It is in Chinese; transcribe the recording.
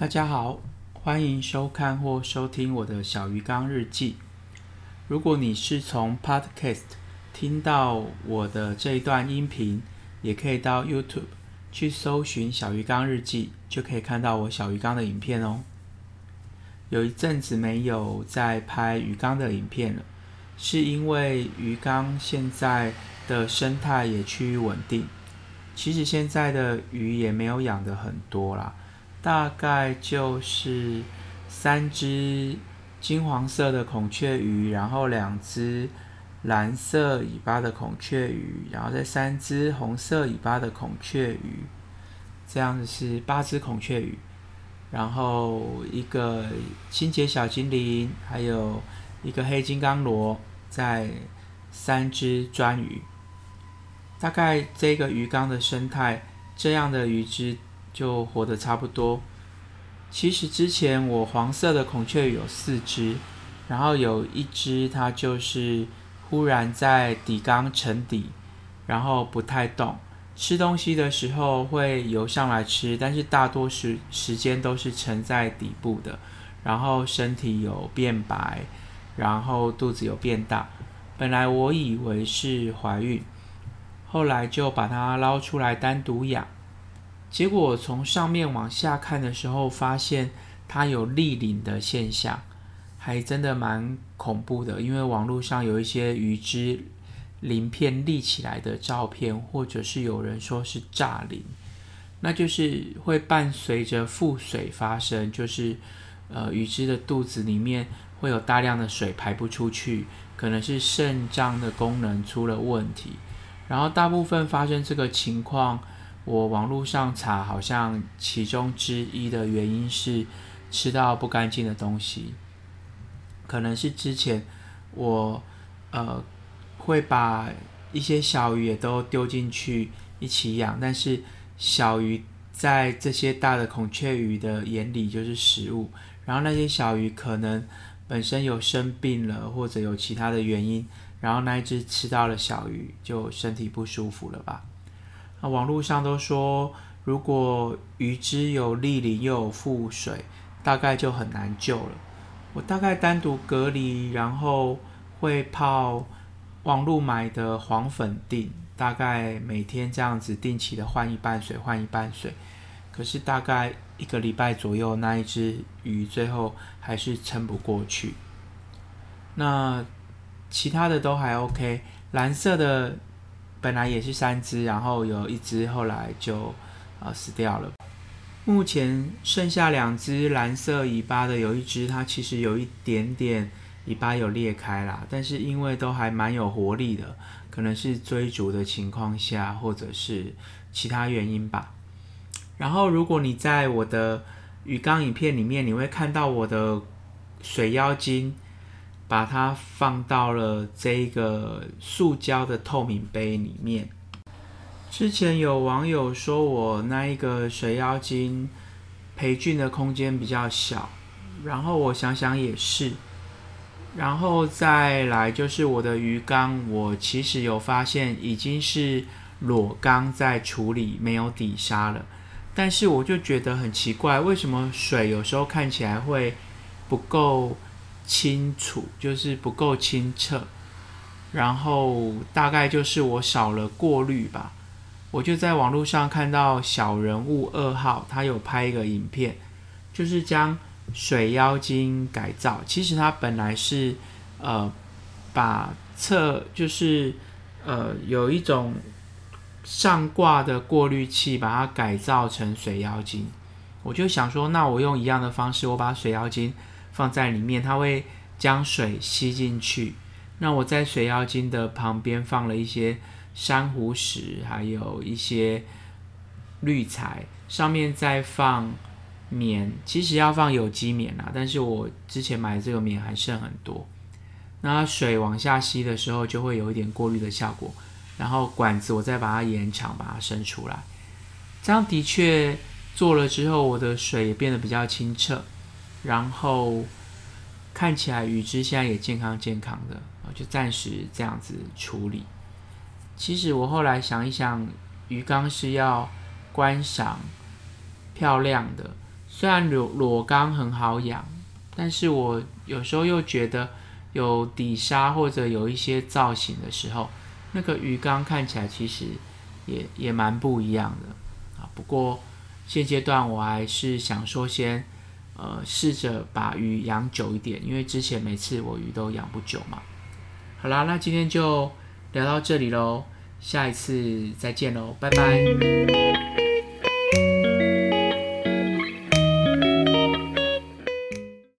大家好，欢迎收看或收听我的小鱼缸日记。如果你是从 Podcast 听到我的这一段音频，也可以到 YouTube 去搜寻“小鱼缸日记”，就可以看到我小鱼缸的影片哦。有一阵子没有在拍鱼缸的影片了，是因为鱼缸现在的生态也趋于稳定。其实现在的鱼也没有养的很多啦，大概就是三只金黄色的孔雀鱼，然后两只蓝色尾巴的孔雀鱼，然后再三只红色尾巴的孔雀鱼，这样子是八只孔雀鱼，然后一个清洁小精灵，还有一个黑金刚螺，再三只砖鱼。大概这个鱼缸的生态，这样的鱼只就活得差不多。其实之前我黄色的孔雀有四只，然后有一只它就是忽然在底缸沉底，然后不太动，吃东西的时候会游上来吃，但是大多时时间都是沉在底部的，然后身体有变白，然后肚子有变大。本来我以为是怀孕。后来就把它捞出来单独养，结果从上面往下看的时候，发现它有立领的现象，还真的蛮恐怖的。因为网络上有一些鱼之鳞片立起来的照片，或者是有人说是炸鳞，那就是会伴随着腹水发生，就是呃鱼之的肚子里面会有大量的水排不出去，可能是肾脏的功能出了问题。然后大部分发生这个情况，我网络上查，好像其中之一的原因是吃到不干净的东西，可能是之前我呃会把一些小鱼也都丢进去一起养，但是小鱼在这些大的孔雀鱼的眼里就是食物，然后那些小鱼可能本身有生病了，或者有其他的原因。然后那一只吃到了小鱼，就身体不舒服了吧？那网络上都说，如果鱼只有立鳞又有腹水，大概就很难救了。我大概单独隔离，然后会泡网络买的黄粉定，大概每天这样子定期的换一半水，换一半水。可是大概一个礼拜左右，那一只鱼最后还是撑不过去。那。其他的都还 OK，蓝色的本来也是三只，然后有一只后来就呃死掉了。目前剩下两只蓝色尾巴的，有一只它其实有一点点尾巴有裂开啦，但是因为都还蛮有活力的，可能是追逐的情况下，或者是其他原因吧。然后如果你在我的鱼缸影片里面，你会看到我的水妖精。把它放到了这个塑胶的透明杯里面。之前有网友说我那一个水妖精培菌的空间比较小，然后我想想也是。然后再来就是我的鱼缸，我其实有发现已经是裸缸在处理，没有底沙了。但是我就觉得很奇怪，为什么水有时候看起来会不够？清楚就是不够清澈，然后大概就是我少了过滤吧。我就在网络上看到小人物二号，他有拍一个影片，就是将水妖精改造。其实他本来是呃把侧就是呃有一种上挂的过滤器，把它改造成水妖精。我就想说，那我用一样的方式，我把水妖精。放在里面，它会将水吸进去。那我在水妖精的旁边放了一些珊瑚石，还有一些滤材，上面再放棉。其实要放有机棉啊，但是我之前买的这个棉还剩很多。那水往下吸的时候，就会有一点过滤的效果。然后管子我再把它延长，把它伸出来。这样的确做了之后，我的水也变得比较清澈。然后看起来鱼之现在也健康健康的，就暂时这样子处理。其实我后来想一想，鱼缸是要观赏漂亮的，虽然裸裸缸很好养，但是我有时候又觉得有底沙或者有一些造型的时候，那个鱼缸看起来其实也也蛮不一样的啊。不过现阶段我还是想说先呃试着把鱼养久一点，因为之前每次我鱼都养不久嘛。好啦，那今天就聊到这里喽，下一次再见喽，拜拜。